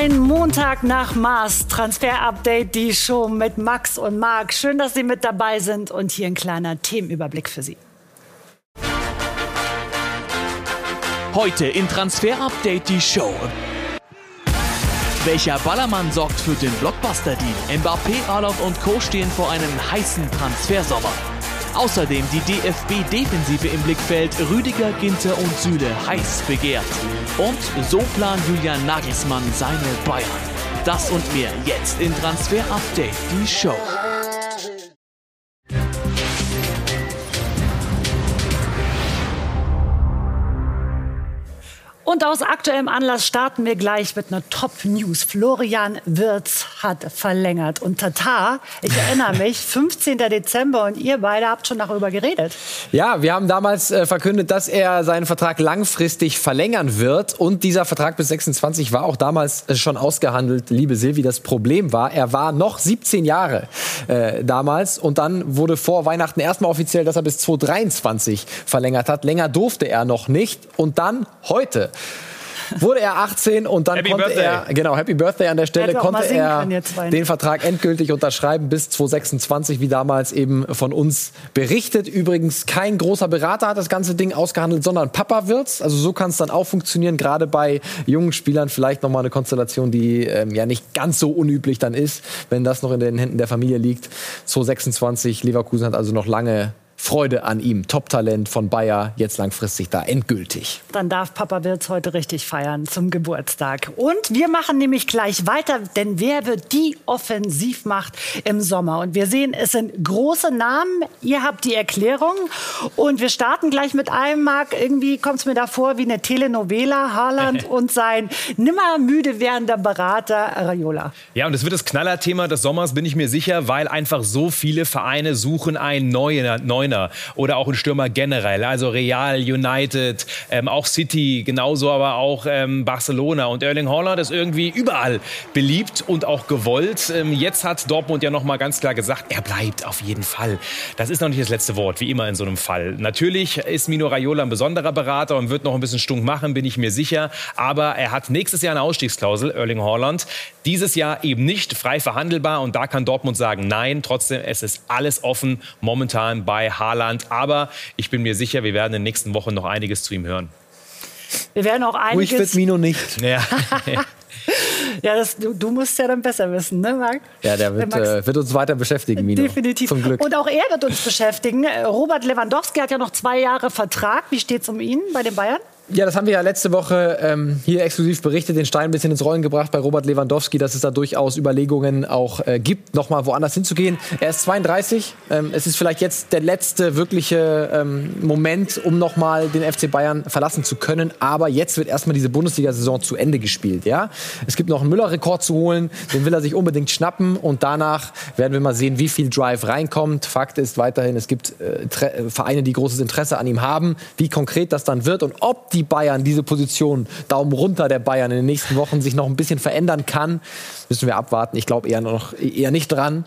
Ein Montag nach Mars, Transfer-Update, die Show mit Max und Marc. Schön, dass Sie mit dabei sind und hier ein kleiner Themenüberblick für Sie. Heute in Transfer-Update die Show. Welcher Ballermann sorgt für den Blockbuster-Deal? Mbappé, Arlov und Co. stehen vor einem heißen Transfersommer. Außerdem die DFB-Defensive im Blickfeld, Rüdiger, Ginter und Süle heiß begehrt. Und so plant Julian Nagelsmann seine Bayern. Das und mehr jetzt in Transfer Update, die Show. Und aus aktuellem Anlass starten wir gleich mit einer Top-News. Florian Wirz hat verlängert. Und Tatar, ich erinnere mich, 15. Dezember und ihr beide habt schon darüber geredet. Ja, wir haben damals äh, verkündet, dass er seinen Vertrag langfristig verlängern wird. Und dieser Vertrag bis 26 war auch damals äh, schon ausgehandelt, liebe Silvi. Das Problem war, er war noch 17 Jahre äh, damals. Und dann wurde vor Weihnachten erstmal offiziell, dass er bis 2023 verlängert hat. Länger durfte er noch nicht. Und dann heute wurde er 18 und dann Happy konnte Birthday. er, genau, Happy Birthday an der Stelle, konnte er zwei. den Vertrag endgültig unterschreiben bis 2026, wie damals eben von uns berichtet. Übrigens kein großer Berater hat das ganze Ding ausgehandelt, sondern Papa wird's. Also so kann es dann auch funktionieren, gerade bei jungen Spielern vielleicht nochmal eine Konstellation, die ähm, ja nicht ganz so unüblich dann ist, wenn das noch in den Händen der Familie liegt. 2026, Leverkusen hat also noch lange Freude an ihm. Top-Talent von Bayer, jetzt langfristig da endgültig. Dann darf Papa Wirz heute richtig feiern zum Geburtstag. Und wir machen nämlich gleich weiter, denn wer wird die Offensivmacht im Sommer? Und wir sehen, es sind große Namen. Ihr habt die Erklärung. Und wir starten gleich mit einem, Marc. Irgendwie kommt es mir da vor wie eine Telenovela. Haaland und sein nimmer müde werdender Berater Raiola. Ja, und es wird das Knallerthema des Sommers, bin ich mir sicher, weil einfach so viele Vereine suchen einen Neuner, Neuner oder auch einen Stürmer generell. Also Real, United, ähm, auch City, genauso aber auch ähm, Barcelona. Und Erling Haaland ist irgendwie überall beliebt und auch gewollt. Ähm, jetzt hat Dortmund ja noch mal ganz klar gesagt, er bleibt auf jeden Fall. Das ist noch nicht das letzte Wort, wie immer in so einem Fall. Natürlich ist Mino Raiola ein besonderer Berater und wird noch ein bisschen stunk machen, bin ich mir sicher. Aber er hat nächstes Jahr eine Ausstiegsklausel, Erling Haaland. Dieses Jahr eben nicht frei verhandelbar und da kann Dortmund sagen, nein, trotzdem, es ist alles offen momentan bei Haaland. Aber ich bin mir sicher, wir werden in den nächsten Wochen noch einiges zu ihm hören. Wir werden auch Ruhig einiges... wird Mino nicht. Ja. Ja, das, du, du musst ja dann besser wissen, ne, Marc? Ja, der wird, Max- äh, wird uns weiter beschäftigen, Mino. Definitiv. Zum Glück. Und auch er wird uns beschäftigen. Robert Lewandowski hat ja noch zwei Jahre Vertrag. Wie steht es um ihn bei den Bayern? Ja, das haben wir ja letzte Woche ähm, hier exklusiv berichtet, den Stein ein bisschen ins Rollen gebracht bei Robert Lewandowski, dass es da durchaus Überlegungen auch äh, gibt, nochmal woanders hinzugehen. Er ist 32. Ähm, es ist vielleicht jetzt der letzte wirkliche ähm, Moment, um nochmal den FC Bayern verlassen zu können. Aber jetzt wird erstmal diese Bundesliga-Saison zu Ende gespielt. Ja? Es gibt noch einen Müller-Rekord zu holen, den will er sich unbedingt schnappen. Und danach werden wir mal sehen, wie viel Drive reinkommt. Fakt ist weiterhin, es gibt äh, Vereine, die großes Interesse an ihm haben. Wie konkret das dann wird und ob die Bayern diese Position, Daumen runter der Bayern in den nächsten Wochen sich noch ein bisschen verändern kann, müssen wir abwarten. Ich glaube eher noch eher nicht dran.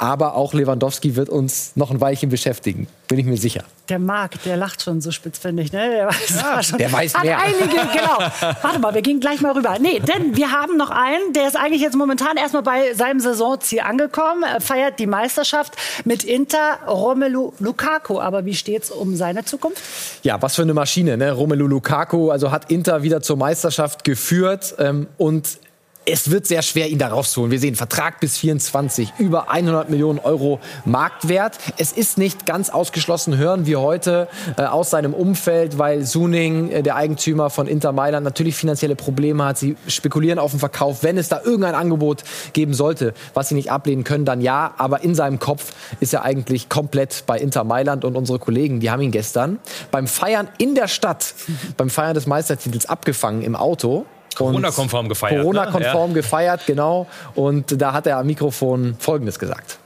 Aber auch Lewandowski wird uns noch ein Weilchen beschäftigen, bin ich mir sicher. Der Marc, der lacht schon so spitz, finde ich. Ne? Der weiß, war schon, der weiß hat mehr. Einige, genau. Warte mal, wir gehen gleich mal rüber. Nee, denn wir haben noch einen, der ist eigentlich jetzt momentan erstmal bei seinem Saisonziel angekommen, äh, feiert die Meisterschaft mit Inter Romelu Lukaku. Aber wie steht's um seine Zukunft? Ja, was für eine Maschine, ne? Romelu Lukaku, also hat Inter wieder zur Meisterschaft geführt ähm, und es wird sehr schwer, ihn da rauszuholen. Wir sehen Vertrag bis 24, über 100 Millionen Euro Marktwert. Es ist nicht ganz ausgeschlossen, hören wir heute äh, aus seinem Umfeld, weil Suning, äh, der Eigentümer von Inter Mailand, natürlich finanzielle Probleme hat. Sie spekulieren auf den Verkauf. Wenn es da irgendein Angebot geben sollte, was sie nicht ablehnen können, dann ja. Aber in seinem Kopf ist er eigentlich komplett bei Inter Mailand und unsere Kollegen, die haben ihn gestern beim Feiern in der Stadt, beim Feiern des Meistertitels abgefangen im Auto. Corona-konform gefeiert, ne? Corona-konform gefeiert, genau. Und da hat er am Mikrofon Folgendes gesagt.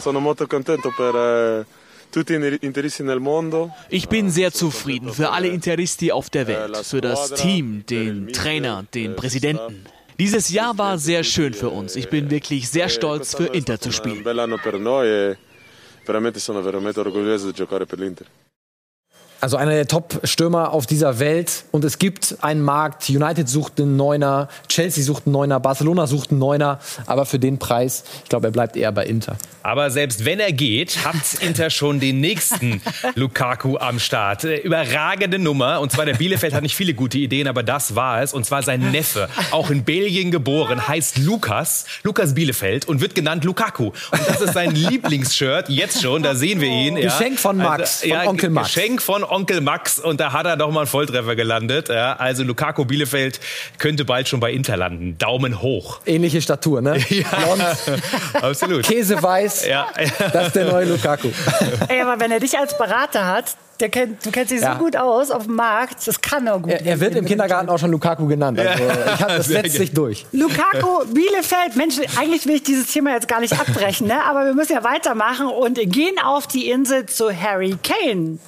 Sono molto contento per eh. Ich bin sehr zufrieden für alle Interisti auf der Welt, für das Team, den Trainer, den Präsidenten. Dieses Jahr war sehr schön für uns. Ich bin wirklich sehr stolz, für Inter zu spielen. Also einer der Top-Stürmer auf dieser Welt. Und es gibt einen Markt. United sucht einen Neuner, Chelsea sucht einen Neuner, Barcelona sucht einen Neuner. Aber für den Preis, ich glaube, er bleibt eher bei Inter. Aber selbst wenn er geht, hat Inter schon den nächsten Lukaku am Start. Äh, überragende Nummer. Und zwar der Bielefeld hat nicht viele gute Ideen, aber das war es. Und zwar sein Neffe, auch in Belgien geboren, heißt Lukas. Lukas Bielefeld und wird genannt Lukaku. Und das ist sein Lieblingsshirt. Jetzt schon, da sehen wir ihn. Geschenk von Max, also, von Onkel Max. Geschenk von Onkel Max. Und da hat er doch mal einen Volltreffer gelandet. Ja, also Lukaku Bielefeld könnte bald schon bei Inter landen. Daumen hoch. Ähnliche Statur, ne? Ja, absolut. Käseweiß. Ja. Das ist der neue Lukaku. Ey, aber wenn er dich als Berater hat, der kennt, du kennst dich Ja. so gut aus auf dem Markt, das kann er gut. Er, er wird im Kindergarten auch schon Lukaku genannt. Also, ich hab, das sehr setzt sich durch. Lukaku, Bielefeld, Mensch, eigentlich will ich dieses Thema jetzt gar nicht abbrechen, ne? aber wir müssen ja weitermachen und gehen auf die Insel zu Harry Kane.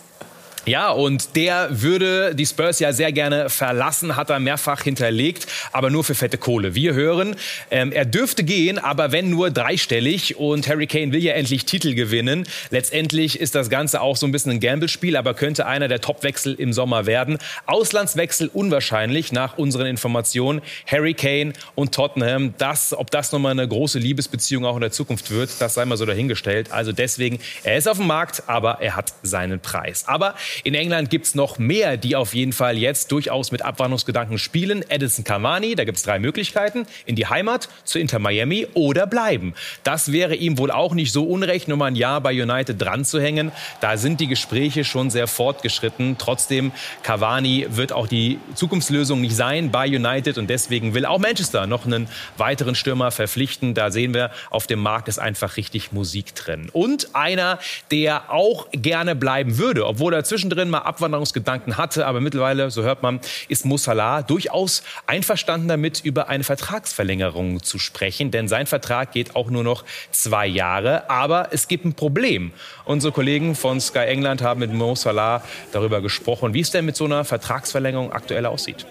Ja, und der würde die Spurs ja sehr gerne verlassen, hat er mehrfach hinterlegt, aber nur für fette Kohle. Wir hören, ähm, er dürfte gehen, aber wenn nur dreistellig. Und Harry Kane will ja endlich Titel gewinnen. Letztendlich ist das Ganze auch so ein bisschen ein Gamble-Spiel, aber könnte einer der Topwechsel im Sommer werden. Auslandswechsel unwahrscheinlich nach unseren Informationen. Harry Kane und Tottenham, das, ob das nochmal eine große Liebesbeziehung auch in der Zukunft wird, das sei mal so dahingestellt. Also deswegen, er ist auf dem Markt, aber er hat seinen Preis. Aber in England gibt's noch mehr, die auf jeden Fall jetzt durchaus mit Abwanderungsgedanken spielen. Edison Cavani, da gibt's drei Möglichkeiten. In die Heimat, zu Inter Miami oder bleiben. Das wäre ihm wohl auch nicht so unrecht, nur mal ein Jahr bei United dran zu hängen. Da sind die Gespräche schon sehr fortgeschritten. Trotzdem, Cavani wird auch die Zukunftslösung nicht sein bei United und deswegen will auch Manchester noch einen weiteren Stürmer verpflichten. Da sehen wir, auf dem Markt ist einfach richtig Musik drin. Und einer, der auch gerne bleiben würde, obwohl er zwischendrin mal Abwanderungsgedanken hatte, aber mittlerweile, so hört man, ist Musala durchaus einverstanden damit, über eine Vertragsverlängerung zu sprechen, denn sein Vertrag geht auch nur noch zwei Jahre, aber es gibt ein Problem. Unsere Kollegen von Sky England haben mit Mo Salah darüber gesprochen, wie es denn mit so einer Vertragsverlängerung aktuell aussieht.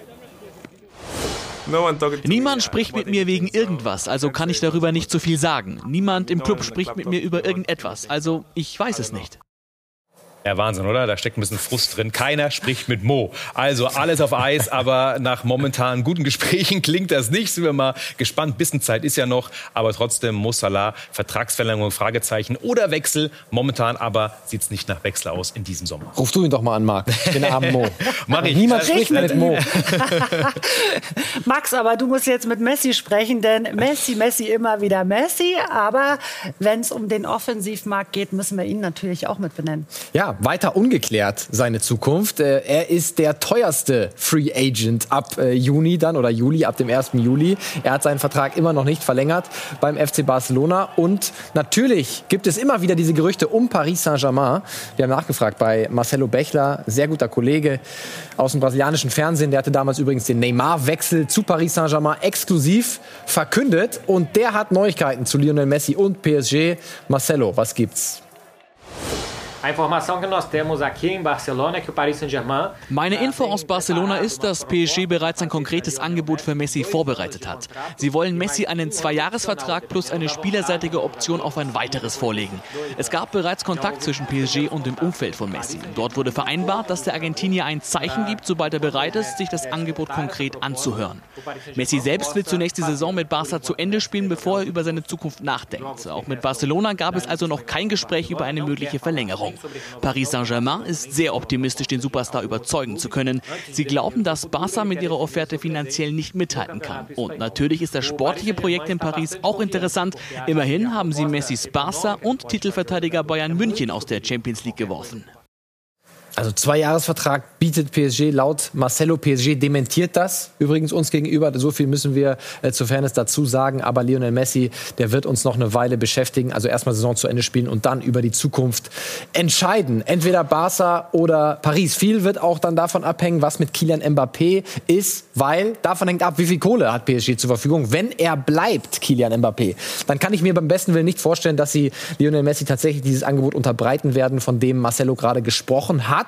Niemand spricht mit mir wegen irgendwas, also kann ich darüber nicht so viel sagen. Niemand im Club spricht mit mir über irgendetwas, also ich weiß es nicht. Ja, Wahnsinn, oder? Da steckt ein bisschen Frust drin. Keiner spricht mit Mo. Also alles auf Eis, aber nach momentan guten Gesprächen klingt das nicht. Sind wir mal gespannt. Bissenzeit ist ja noch, aber trotzdem Mo Salah, Vertragsverlängerung, Fragezeichen oder Wechsel. Momentan aber sieht's nicht nach Wechsel aus in diesem Sommer. Ruf du ihn doch mal an, Marc. Den armen Mo. Mach ich. Niemand spricht mit Mo. Max, aber du musst jetzt mit Messi sprechen, denn Messi, Messi immer wieder Messi. Aber wenn es um den Offensivmarkt geht, müssen wir ihn natürlich auch mit benennen. Ja, weiter ungeklärt seine Zukunft. Äh, Er ist der teuerste Free Agent ab äh, Juni dann oder Juli, ab dem 1. Juli. Er hat seinen Vertrag immer noch nicht verlängert beim FC Barcelona. Und natürlich gibt es immer wieder diese Gerüchte um Paris Saint-Germain. Wir haben nachgefragt bei Marcelo Bechler, sehr guter Kollege aus dem brasilianischen Fernsehen. Der hatte damals übrigens den Neymar-Wechsel zu Paris Saint-Germain exklusiv verkündet. Und der hat Neuigkeiten zu Lionel Messi und PSG. Marcelo, was gibt's? Meine Info aus Barcelona ist, dass PSG bereits ein konkretes Angebot für Messi vorbereitet hat. Sie wollen Messi einen Zweijahresvertrag plus eine spielerseitige Option auf ein weiteres vorlegen. Es gab bereits Kontakt zwischen PSG und dem Umfeld von Messi. Dort wurde vereinbart, dass der Argentinier ein Zeichen gibt, sobald er bereit ist, sich das Angebot konkret anzuhören. Messi selbst will zunächst die Saison mit Barca zu Ende spielen, bevor er über seine Zukunft nachdenkt. Auch mit Barcelona gab es also noch kein Gespräch über eine mögliche Verlängerung. Paris Saint-Germain ist sehr optimistisch, den Superstar überzeugen zu können. Sie glauben, dass Barca mit ihrer Offerte finanziell nicht mithalten kann. Und natürlich ist das sportliche Projekt in Paris auch interessant. Immerhin haben sie Messis Barca und Titelverteidiger Bayern München aus der Champions League geworfen. Also Zwei-Jahres-Vertrag bietet PSG laut Marcelo. PSG dementiert das übrigens uns gegenüber. So viel müssen wir äh, zur Fairness dazu sagen. Aber Lionel Messi, der wird uns noch eine Weile beschäftigen. Also erstmal Saison zu Ende spielen und dann über die Zukunft entscheiden. Entweder Barca oder Paris. Viel wird auch dann davon abhängen, was mit Kylian Mbappé ist, weil davon hängt ab, wie viel Kohle hat PSG zur Verfügung. Wenn er bleibt, Kylian Mbappé, dann kann ich mir beim besten Willen nicht vorstellen, dass sie Lionel Messi tatsächlich dieses Angebot unterbreiten werden, von dem Marcelo gerade gesprochen hat.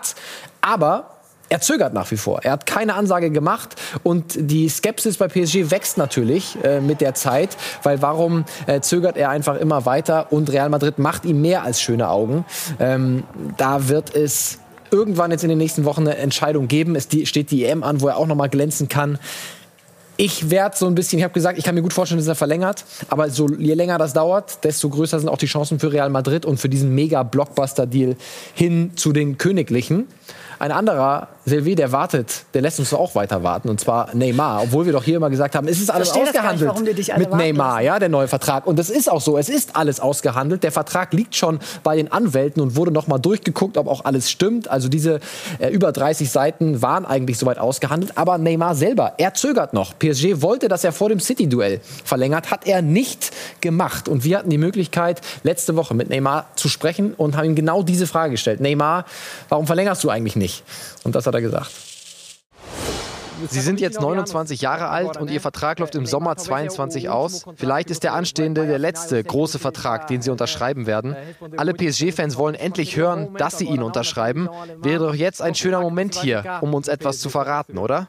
Aber er zögert nach wie vor. Er hat keine Ansage gemacht und die Skepsis bei PSG wächst natürlich äh, mit der Zeit, weil warum äh, zögert er einfach immer weiter und Real Madrid macht ihm mehr als schöne Augen. Ähm, da wird es irgendwann jetzt in den nächsten Wochen eine Entscheidung geben. Es steht die EM an, wo er auch noch mal glänzen kann. Ich werde so ein bisschen, ich habe gesagt, ich kann mir gut vorstellen, dass er verlängert. Aber so, je länger das dauert, desto größer sind auch die Chancen für Real Madrid und für diesen Mega-Blockbuster-Deal hin zu den Königlichen. Ein anderer, Silvi, der wartet, der lässt uns auch weiter warten, und zwar Neymar. Obwohl wir doch hier immer gesagt haben, es ist alles ausgehandelt nicht, mit Neymar, ja, der neue Vertrag. Und das ist auch so, es ist alles ausgehandelt. Der Vertrag liegt schon bei den Anwälten und wurde nochmal durchgeguckt, ob auch alles stimmt. Also diese äh, über 30 Seiten waren eigentlich soweit ausgehandelt. Aber Neymar selber, er zögert noch. PSG wollte, dass er vor dem City-Duell verlängert, hat er nicht gemacht. Und wir hatten die Möglichkeit, letzte Woche mit Neymar zu sprechen und haben ihm genau diese Frage gestellt. Neymar, warum verlängerst du eigentlich nicht? nicht. Und das hat er gesagt. Sie sind jetzt 29 Jahre alt und Ihr Vertrag läuft im Sommer 22 aus. Vielleicht ist der anstehende der letzte große Vertrag, den Sie unterschreiben werden. Alle PSG-Fans wollen endlich hören, dass Sie ihn unterschreiben. Wäre doch jetzt ein schöner Moment hier, um uns etwas zu verraten, oder?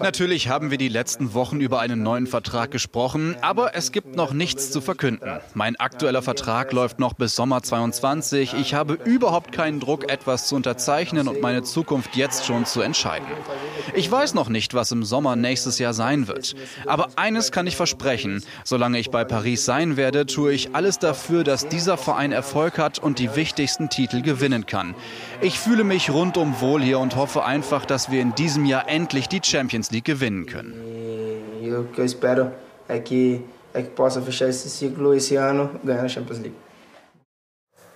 Natürlich haben wir die letzten Wochen über einen neuen Vertrag gesprochen, aber es gibt noch nichts zu verkünden. Mein aktueller Vertrag läuft noch bis Sommer 22. Ich habe überhaupt keinen Druck, etwas zu unterzeichnen und meine Zukunft jetzt schon zu entscheiden. Ich weiß noch nicht, was im Sommer nächstes Jahr sein wird. Aber eines kann ich versprechen. Solange ich bei Paris sein werde, tue ich alles dafür, dass dieser Verein Erfolg hat und die wichtigsten Titel gewinnen kann. Ich fühle mich rundum wohl hier und hoffe einfach, dass wir in diesem Jahr endlich die Champions League gewinnen können.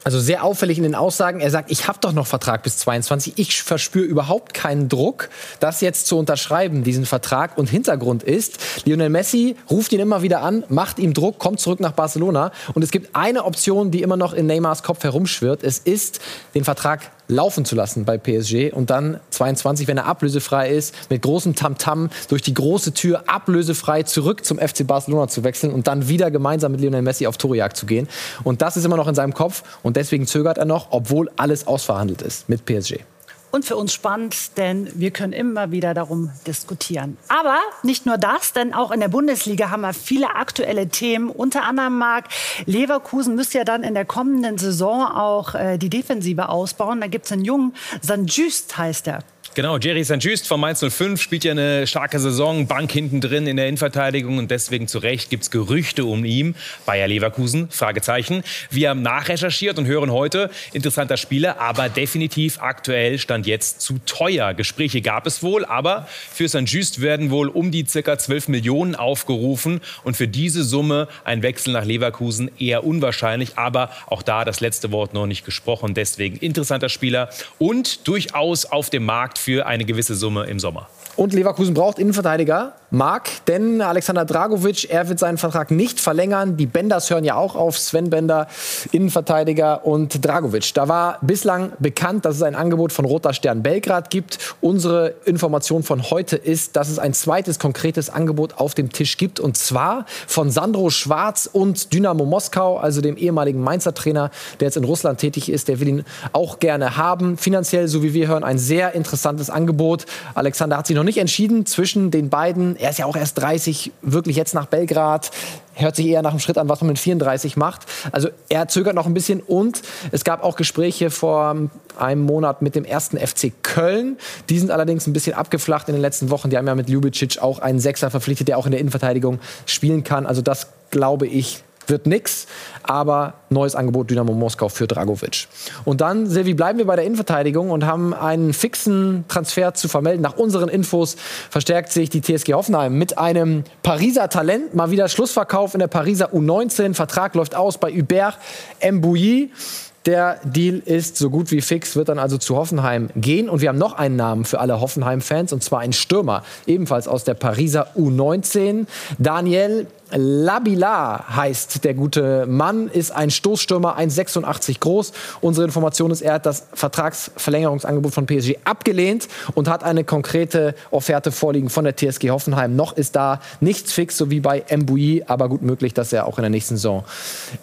Also sehr auffällig in den Aussagen. Er sagt, ich habe doch noch Vertrag bis 22. Ich verspüre überhaupt keinen Druck, das jetzt zu unterschreiben, diesen Vertrag. Und Hintergrund ist, Lionel Messi ruft ihn immer wieder an, macht ihm Druck, kommt zurück nach Barcelona. Und es gibt eine Option, die immer noch in Neymars Kopf herumschwirrt. Es ist, den Vertrag laufen zu lassen bei PSG und dann 22, wenn er ablösefrei ist, mit großem Tamtam -Tam durch die große Tür ablösefrei zurück zum FC Barcelona zu wechseln und dann wieder gemeinsam mit Lionel Messi auf Torejagd zu gehen. Und das ist immer noch in seinem Kopf und deswegen zögert er noch, obwohl alles ausverhandelt ist mit PSG und für uns spannend, denn wir können immer wieder darum diskutieren. Aber nicht nur das, denn auch in der Bundesliga haben wir viele aktuelle Themen. Unter anderem Marc Leverkusen müsste ja dann in der kommenden Saison auch äh, die Defensive ausbauen. Da gibt es einen jungen, Sanjust heißt er. Genau, Jerry St. Just von Mainz 05 spielt ja eine starke Saison, Bank hinten drin in der Innenverteidigung und deswegen zu Recht gibt es Gerüchte um ihn. Bayer Leverkusen, Fragezeichen. Wir haben nachrecherchiert und hören heute, interessanter Spieler, aber definitiv aktuell stand jetzt zu teuer. Gespräche gab es wohl, aber für St. Just werden wohl um die circa 12 Millionen aufgerufen und für diese Summe ein Wechsel nach Leverkusen eher unwahrscheinlich, aber auch da das letzte Wort noch nicht gesprochen. Deswegen interessanter Spieler und durchaus auf dem Markt für eine gewisse Summe im Sommer. Und Leverkusen braucht Innenverteidiger. Marc, denn Alexander Dragovic, er wird seinen Vertrag nicht verlängern. Die Benders hören ja auch auf. Sven Bender, Innenverteidiger und Dragovic. Da war bislang bekannt, dass es ein Angebot von Roter Stern Belgrad gibt. Unsere Information von heute ist, dass es ein zweites konkretes Angebot auf dem Tisch gibt. Und zwar von Sandro Schwarz und Dynamo Moskau, also dem ehemaligen Mainzer Trainer, der jetzt in Russland tätig ist. Der will ihn auch gerne haben. Finanziell, so wie wir hören, ein sehr interessantes Angebot. Alexander hat sich noch nicht entschieden zwischen den beiden er ist ja auch erst 30, wirklich jetzt nach Belgrad. Hört sich eher nach einem Schritt an, was man mit 34 macht. Also er zögert noch ein bisschen und es gab auch Gespräche vor einem Monat mit dem ersten FC Köln. Die sind allerdings ein bisschen abgeflacht in den letzten Wochen. Die haben ja mit Ljubicic auch einen Sechser verpflichtet, der auch in der Innenverteidigung spielen kann. Also das glaube ich wird nix, aber neues Angebot Dynamo Moskau für Dragovic. Und dann, Silvi, bleiben wir bei der Innenverteidigung und haben einen fixen Transfer zu vermelden. Nach unseren Infos verstärkt sich die TSG Hoffenheim mit einem Pariser Talent. Mal wieder Schlussverkauf in der Pariser U19. Vertrag läuft aus bei Hubert Mbouilly. Der Deal ist so gut wie fix, wird dann also zu Hoffenheim gehen. Und wir haben noch einen Namen für alle Hoffenheim-Fans, und zwar einen Stürmer, ebenfalls aus der Pariser U19. Daniel Labila heißt der gute Mann, ist ein Stoßstürmer, 1,86 groß. Unsere Information ist, er hat das Vertragsverlängerungsangebot von PSG abgelehnt und hat eine konkrete Offerte vorliegen von der TSG Hoffenheim. Noch ist da nichts fix, so wie bei Mbui, aber gut möglich, dass er auch in der nächsten Saison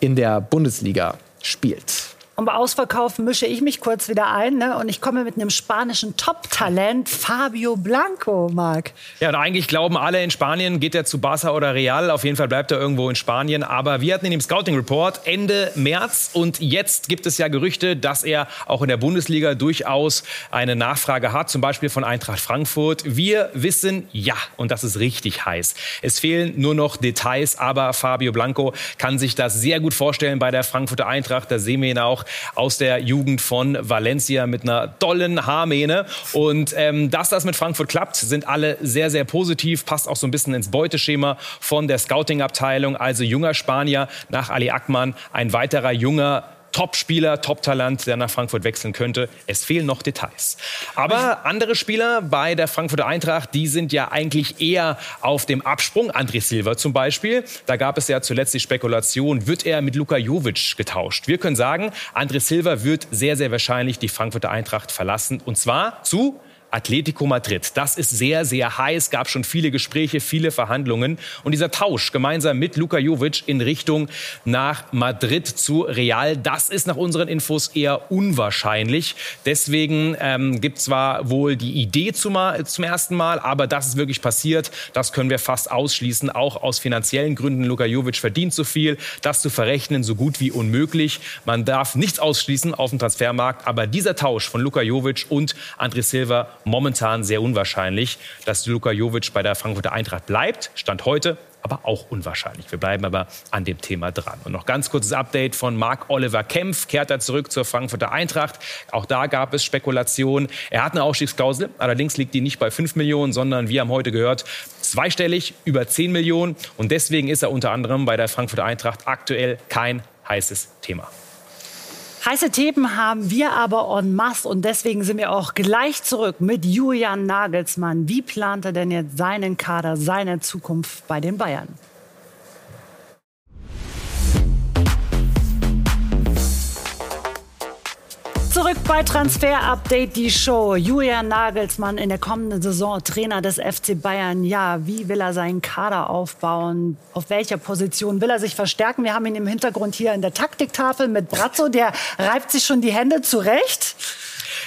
in der Bundesliga spielt. Und bei Ausverkauf mische ich mich kurz wieder ein ne? und ich komme mit einem spanischen Top-Talent, Fabio Blanco, Marc. Ja, und eigentlich glauben alle, in Spanien geht er zu Barca oder Real. Auf jeden Fall bleibt er irgendwo in Spanien. Aber wir hatten ihn im Scouting-Report Ende März und jetzt gibt es ja Gerüchte, dass er auch in der Bundesliga durchaus eine Nachfrage hat, zum Beispiel von Eintracht Frankfurt. Wir wissen, ja, und das ist richtig heiß. Es fehlen nur noch Details, aber Fabio Blanco kann sich das sehr gut vorstellen bei der Frankfurter Eintracht. Da sehen wir ihn auch aus der Jugend von Valencia mit einer tollen Haarmähne. Und ähm, dass das mit Frankfurt klappt, sind alle sehr, sehr positiv. Passt auch so ein bisschen ins Beuteschema von der Scouting-Abteilung. Also junger Spanier nach Ali Akman, ein weiterer junger Top-Spieler, Top-Talent, der nach Frankfurt wechseln könnte. Es fehlen noch Details. Aber andere Spieler bei der Frankfurter Eintracht, die sind ja eigentlich eher auf dem Absprung. André Silva zum Beispiel. Da gab es ja zuletzt die Spekulation, wird er mit Luka Jovic getauscht? Wir können sagen, André Silva wird sehr, sehr wahrscheinlich die Frankfurter Eintracht verlassen. Und zwar zu Atletico Madrid. Das ist sehr, sehr heiß, gab schon viele Gespräche, viele Verhandlungen. Und dieser Tausch gemeinsam mit Luka Jovic in Richtung nach Madrid zu Real, das ist nach unseren Infos eher unwahrscheinlich. Deswegen ähm, gibt zwar wohl die Idee zum, zum ersten Mal, aber dass es wirklich passiert, das können wir fast ausschließen. Auch aus finanziellen Gründen. Luka Jovic verdient zu viel. Das zu verrechnen, so gut wie unmöglich. Man darf nichts ausschließen auf dem Transfermarkt. Aber dieser Tausch von Luka Jovic und André Silva momentan sehr unwahrscheinlich, dass Luka Jovic bei der Frankfurter Eintracht bleibt. Stand heute, aber auch unwahrscheinlich. Wir bleiben aber an dem Thema dran. Und noch ganz kurzes Update von Marc Oliver Kempf. Kehrt er zurück zur Frankfurter Eintracht. Auch da gab es Spekulationen. Er hat eine Ausstiegsklausel. Allerdings liegt die nicht bei 5 Millionen, sondern wir haben heute gehört, zweistellig über 10 Millionen. Und deswegen ist er unter anderem bei der Frankfurter Eintracht aktuell kein heißes Thema. Heiße Themen haben wir aber en masse und deswegen sind wir auch gleich zurück mit Julian Nagelsmann. Wie plant er denn jetzt seinen Kader, seine Zukunft bei den Bayern? Zurück bei Transfer Update, die Show. Julian Nagelsmann in der kommenden Saison Trainer des FC Bayern. Ja, wie will er seinen Kader aufbauen? Auf welcher Position will er sich verstärken? Wir haben ihn im Hintergrund hier in der Taktiktafel mit Brazzo. Der reibt sich schon die Hände zurecht.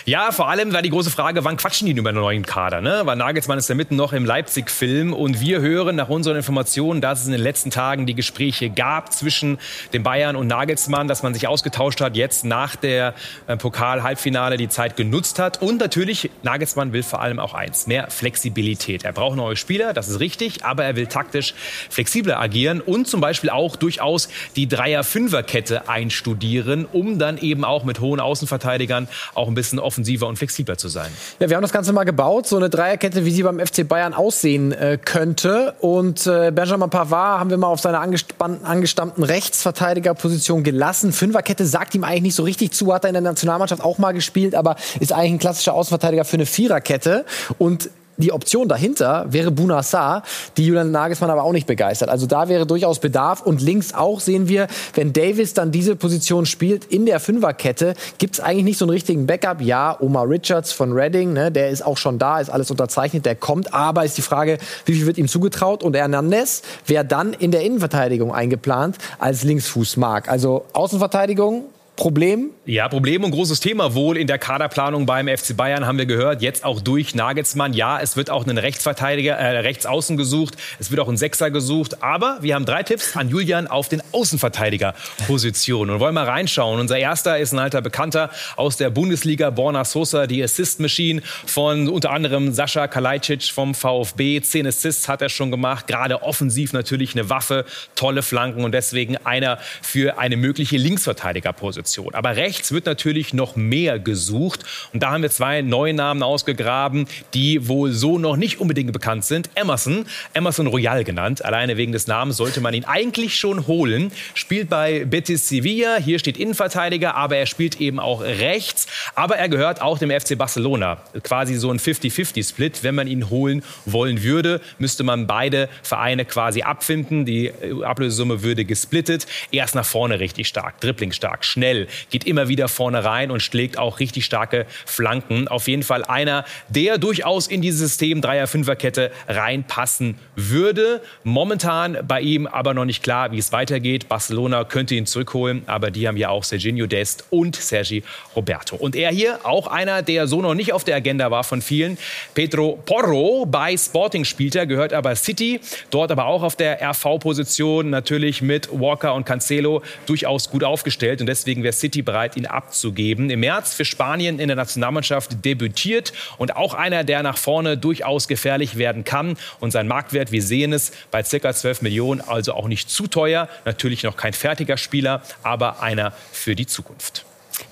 Ja, vor allem war die große Frage, wann quatschen die über einen neuen Kader? Ne? Weil Nagelsmann ist ja mitten noch im Leipzig-Film und wir hören nach unseren Informationen, dass es in den letzten Tagen die Gespräche gab zwischen den Bayern und Nagelsmann, dass man sich ausgetauscht hat, jetzt nach der äh, Pokal-Halbfinale die Zeit genutzt hat. Und natürlich, Nagelsmann will vor allem auch eins, mehr Flexibilität. Er braucht neue Spieler, das ist richtig, aber er will taktisch flexibler agieren und zum Beispiel auch durchaus die Dreier-Fünfer-Kette einstudieren, um dann eben auch mit hohen Außenverteidigern auch ein bisschen offen offensiver und flexibler zu sein. Ja, wir haben das Ganze mal gebaut, so eine Dreierkette, wie sie beim FC Bayern aussehen äh, könnte. Und äh, Benjamin Pavard haben wir mal auf seiner angestammten Rechtsverteidigerposition gelassen. Fünferkette sagt ihm eigentlich nicht so richtig zu, hat er in der Nationalmannschaft auch mal gespielt, aber ist eigentlich ein klassischer Außenverteidiger für eine Viererkette. Und die Option dahinter wäre Bunassar, die Julian Nagelsmann aber auch nicht begeistert. Also da wäre durchaus Bedarf. Und links auch sehen wir, wenn Davis dann diese Position spielt in der Fünferkette, gibt es eigentlich nicht so einen richtigen Backup. Ja, Omar Richards von Reading, ne, der ist auch schon da, ist alles unterzeichnet, der kommt. Aber ist die Frage, wie viel wird ihm zugetraut? Und Hernandez wäre dann in der Innenverteidigung eingeplant als Linksfußmark. Also Außenverteidigung Problem? Ja, Problem und großes Thema wohl in der Kaderplanung beim FC Bayern haben wir gehört. Jetzt auch durch Nagelsmann. Ja, es wird auch einen Rechtsverteidiger, äh, Rechtsaußen gesucht. Es wird auch ein Sechser gesucht. Aber wir haben drei Tipps an Julian auf den Außenverteidigerpositionen und wollen mal reinschauen. Unser erster ist ein alter Bekannter aus der Bundesliga, Borna Sosa, die Assist Machine von unter anderem Sascha Kalajdzic vom VfB. Zehn Assists hat er schon gemacht. Gerade offensiv natürlich eine Waffe, tolle Flanken und deswegen einer für eine mögliche Linksverteidigerposition. Position. Aber rechts wird natürlich noch mehr gesucht. Und da haben wir zwei neue Namen ausgegraben, die wohl so noch nicht unbedingt bekannt sind. Emerson, Emerson Royal genannt. Alleine wegen des Namens sollte man ihn eigentlich schon holen. Spielt bei Betis Sevilla. Hier steht Innenverteidiger, aber er spielt eben auch rechts. Aber er gehört auch dem FC Barcelona. Quasi so ein 50-50-Split. Wenn man ihn holen wollen würde, müsste man beide Vereine quasi abfinden. Die Ablösesumme würde gesplittet. Er ist nach vorne richtig stark, dribbling stark, schnell schnell, geht immer wieder vorne rein und schlägt auch richtig starke Flanken. Auf jeden Fall einer, der durchaus in dieses System Dreier-Fünfer-Kette reinpassen würde. Momentan bei ihm aber noch nicht klar, wie es weitergeht. Barcelona könnte ihn zurückholen, aber die haben ja auch Serginho Dest und Sergi Roberto. Und er hier, auch einer, der so noch nicht auf der Agenda war von vielen, Pedro Porro bei Sporting spielt er, gehört aber City, dort aber auch auf der RV-Position, natürlich mit Walker und Cancelo durchaus gut aufgestellt und deswegen wäre City bereit, ihn abzugeben. Im März für Spanien in der Nationalmannschaft debütiert und auch einer, der nach vorne durchaus gefährlich werden kann und sein Marktwert, wir sehen es, bei ca. 12 Millionen, also auch nicht zu teuer, natürlich noch kein fertiger Spieler, aber einer für die Zukunft.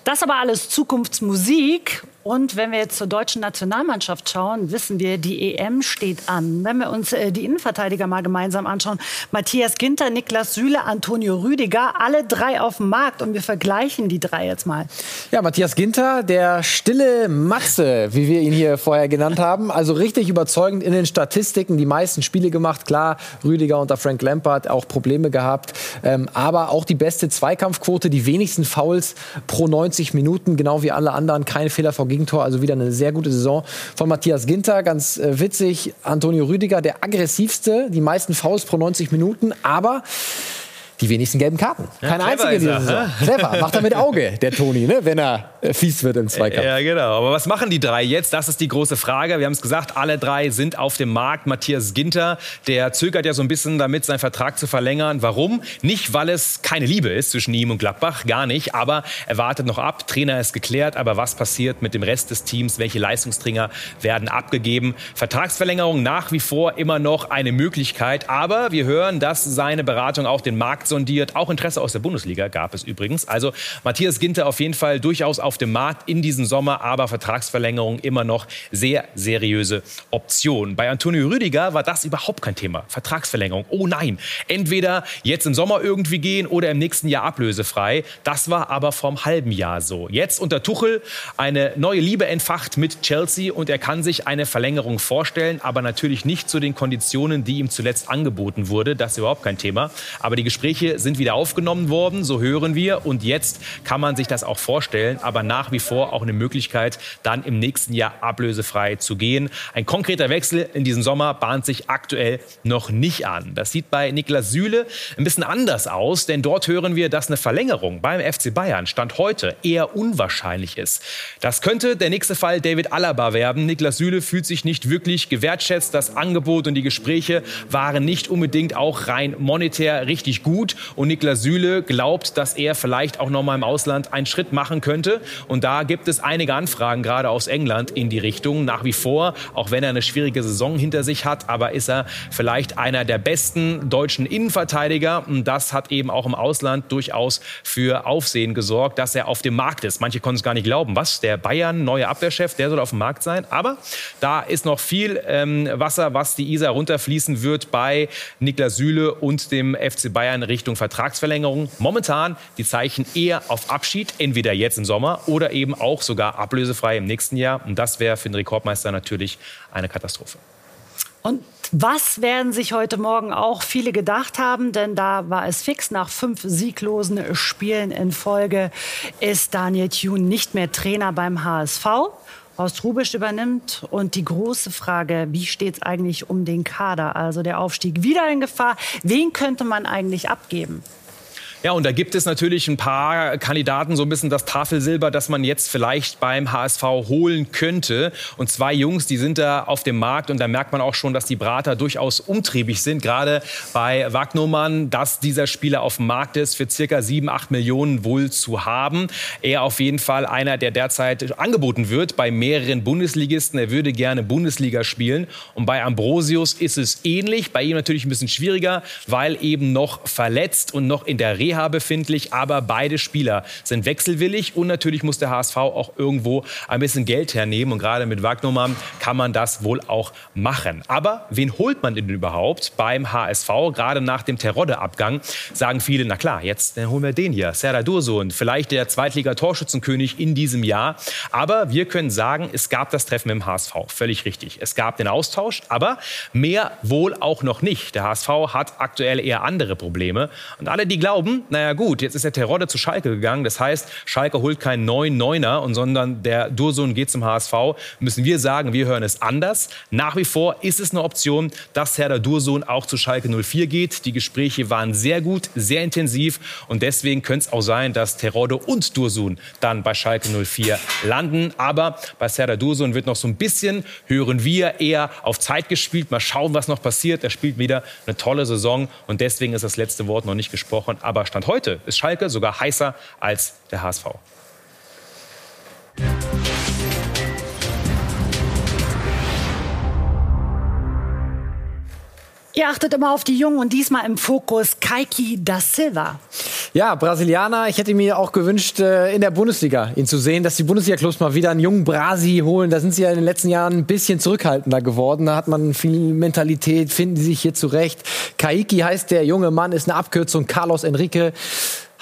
Das aber alles Zukunftsmusik. Und wenn wir jetzt zur deutschen Nationalmannschaft schauen, wissen wir, die EM steht an. Wenn wir uns äh, die Innenverteidiger mal gemeinsam anschauen, Matthias Ginter, Niklas Süle, Antonio Rüdiger, alle drei auf dem Markt. Und wir vergleichen die drei jetzt mal. Ja, Matthias Ginter, der stille Matze, wie wir ihn hier vorher genannt haben. Also richtig überzeugend in den Statistiken, die meisten Spiele gemacht. Klar, Rüdiger unter Frank Lampard auch Probleme gehabt. Ähm, aber auch die beste Zweikampfquote, die wenigsten Fouls pro 90 Minuten, genau wie alle anderen. Kein Fehler vor Gegentor, also wieder eine sehr gute Saison von Matthias Ginter. Ganz äh, witzig, Antonio Rüdiger, der aggressivste, die meisten Fouls pro 90 Minuten, aber die wenigsten gelben Karten. Keine Ja, clever einzige in dieser Saison. er, Clever, macht er mit Auge, der Toni, ne? wenn er äh, fies wird im Zweikampf. Ja, genau. Aber was machen die drei jetzt? Das ist die große Frage. Wir haben es gesagt, alle drei sind auf dem Markt. Matthias Ginter, der zögert ja so ein bisschen damit, seinen Vertrag zu verlängern. Warum? Nicht, weil es keine Liebe ist zwischen ihm und Gladbach, gar nicht. Aber er wartet noch ab. Trainer ist geklärt. Aber was passiert mit dem Rest des Teams? Welche Leistungsträger werden abgegeben? Vertragsverlängerung nach wie vor immer noch eine Möglichkeit. Aber wir hören, dass seine Beratung auch den Markt sondiert. Auch Interesse aus der Bundesliga gab es übrigens. Also Matthias Ginter auf jeden Fall durchaus auf dem Markt in diesem Sommer, aber Vertragsverlängerung immer noch sehr seriöse Option. Bei Antonio Rüdiger war das überhaupt kein Thema. Vertragsverlängerung. Oh nein. Entweder jetzt im Sommer irgendwie gehen oder im nächsten Jahr ablösefrei. Das war aber vom halben Jahr so. Jetzt unter Tuchel eine neue Liebe entfacht mit Chelsea und er kann sich eine Verlängerung vorstellen, aber natürlich nicht zu den Konditionen, die ihm zuletzt angeboten wurde. Das ist überhaupt kein Thema. Aber die Gespräche sind wieder aufgenommen worden, so hören wir. Und jetzt kann man sich das auch vorstellen, aber nach wie vor auch eine Möglichkeit, dann im nächsten Jahr ablösefrei zu gehen. Ein konkreter Wechsel in diesem Sommer bahnt sich aktuell noch nicht an. Das sieht bei Niklas Süle ein bisschen anders aus, denn dort hören wir, dass eine Verlängerung beim FC Bayern Stand heute eher unwahrscheinlich ist. Das könnte der nächste Fall David Alaba werden. Niklas Süle fühlt sich nicht wirklich gewertschätzt. Das Angebot und die Gespräche waren nicht unbedingt auch rein monetär richtig gut. Und Niklas Süle glaubt, dass er vielleicht auch noch mal im Ausland einen Schritt machen könnte. Und da gibt es einige Anfragen, gerade aus England, in die Richtung. Nach wie vor, auch wenn er eine schwierige Saison hinter sich hat, aber ist er vielleicht einer der besten deutschen Innenverteidiger. Und das hat eben auch im Ausland durchaus für Aufsehen gesorgt, dass er auf dem Markt ist. Manche konnten es gar nicht glauben. Was? Der Bayern, neue Abwehrchef, der soll auf dem Markt sein. Aber da ist noch viel ähm, Wasser, was die Isar runterfließen wird bei Niklas Süle und dem FC Bayern Richtung Vertragsverlängerung. Momentan die Zeichen eher auf Abschied, entweder jetzt im Sommer oder eben auch sogar ablösefrei im nächsten Jahr. Und das wäre für den Rekordmeister natürlich eine Katastrophe. Und was werden sich heute Morgen auch viele gedacht haben, denn da war es fix, nach fünf sieglosen Spielen in Folge ist Daniel Thune nicht mehr Trainer beim HSV. Horst Rubisch übernimmt. Und die große Frage, wie steht es eigentlich um den Kader? Also der Aufstieg wieder in Gefahr. Wen könnte man eigentlich abgeben? Ja, und da gibt es natürlich ein paar Kandidaten, so ein bisschen das Tafelsilber, das man jetzt vielleicht beim HSV holen könnte. Und zwei Jungs, die sind da auf dem Markt und da merkt man auch schon, dass die Brater durchaus umtriebig sind. Gerade bei Wagnermann, dass dieser Spieler auf dem Markt ist, für circa sieben, acht Millionen wohl zu haben. Er auf jeden Fall einer, der derzeit angeboten wird bei mehreren Bundesligisten. Er würde gerne Bundesliga spielen. Und bei Ambrosius ist es ähnlich. Bei ihm natürlich ein bisschen schwieriger, weil eben noch verletzt und noch in der Reha befindlich. Aber beide Spieler sind wechselwillig und natürlich muss der HSV auch irgendwo ein bisschen Geld hernehmen. Und gerade mit Wagnermann kann man das wohl auch machen. Aber wen holt man denn überhaupt beim HSV? Gerade nach dem Terodde-Abgang sagen viele, na klar, jetzt dann holen wir den hier, Serdar Dursun, vielleicht der Zweitliga-Torschützenkönig in diesem Jahr. Aber wir können sagen, es gab das Treffen im HSV. Völlig richtig. Es gab den Austausch, aber mehr wohl auch noch nicht. Der HSV hat aktuell eher andere Probleme. Und alle, die glauben, naja gut, jetzt ist der Terodde zu Schalke gegangen. Das heißt, Schalke holt keinen neuen Neuner, und sondern der Dursun geht zum HSV. Müssen wir sagen, wir hören es anders. Nach wie vor ist es eine Option, dass Serdar Dursun auch zu Schalke 04 geht. Die Gespräche waren sehr gut, sehr intensiv und deswegen könnte es auch sein, dass Terodde und Dursun dann bei Schalke 04 landen. Aber bei Serdar Dursun wird noch so ein bisschen, hören wir, eher auf Zeit gespielt. Mal schauen, was noch passiert. Er spielt wieder eine tolle Saison und deswegen ist das letzte Wort noch nicht gesprochen. Aber Stand heute ist Schalke sogar heißer als der HSV. Ihr achtet immer auf die Jungen und diesmal im Fokus Kaiki da Silva. Ja, Brasilianer. Ich hätte mir auch gewünscht, äh, in der Bundesliga ihn zu sehen, dass die Bundesliga-Clubs mal wieder einen jungen Brasi holen. Da sind sie ja in den letzten Jahren ein bisschen zurückhaltender geworden. Da hat man viel Mentalität, finden sie sich hier zurecht. Kaiki heißt der junge Mann, ist eine Abkürzung. Carlos Enrique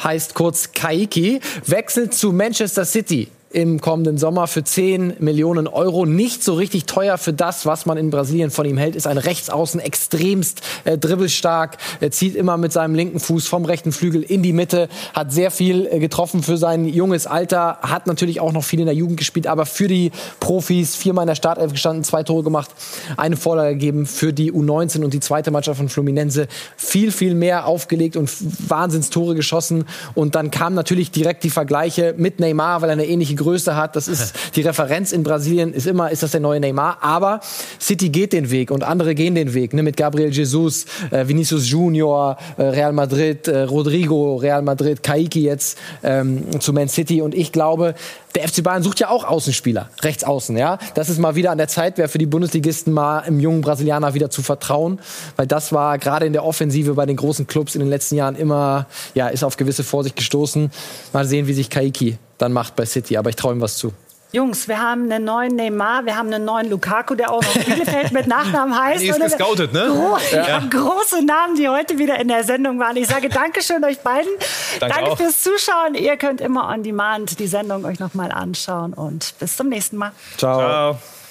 heißt kurz Kaiki, wechselt zu Manchester City im kommenden Sommer für 10 Millionen Euro. Nicht so richtig teuer für das, was man in Brasilien von ihm hält. Ist ein Rechtsaußen, extremst äh, dribbelstark, Er zieht immer mit seinem linken Fuß vom rechten Flügel in die Mitte, hat sehr viel äh, getroffen für sein junges Alter, hat natürlich auch noch viel in der Jugend gespielt, aber für die Profis viermal in der Startelf gestanden, zwei Tore gemacht, eine Vorlage gegeben für die U19 und die zweite Mannschaft von Fluminense. Viel, viel mehr aufgelegt und Wahnsinnstore geschossen. Und dann kamen natürlich direkt die Vergleiche mit Neymar, weil er eine ähnliche Größe hat. Das ist die Referenz in Brasilien, ist immer, ist das der neue Neymar. Aber City geht den Weg und andere gehen den Weg. Ne? Mit Gabriel Jesus, äh, Vinicius Junior, äh, Real Madrid, äh, Rodrigo, Real Madrid, Kaiki jetzt ähm, zu Man City. Und ich glaube, der FC Bayern sucht ja auch Außenspieler, rechts außen, ja. Das ist mal wieder an der Zeit, wäre für die Bundesligisten mal im jungen Brasilianer wieder zu vertrauen, weil das war gerade in der Offensive bei den großen Clubs in den letzten Jahren immer, ja, ist auf gewisse Vorsicht gestoßen. Mal sehen, wie sich Kaiki dann macht bei City, aber ich traue ihm was zu. Jungs, wir haben einen neuen Neymar, wir haben einen neuen Lukaku, der auch noch Bielefeld mit Nachnamen heißt. Die ist gescoutet, ne? Gro ja. Große Namen, die heute wieder in der Sendung waren. Ich sage Dankeschön euch beiden. Danke, Danke fürs Zuschauen. Ihr könnt immer on demand die Sendung euch noch mal anschauen und bis zum nächsten Mal. Ciao. Ciao.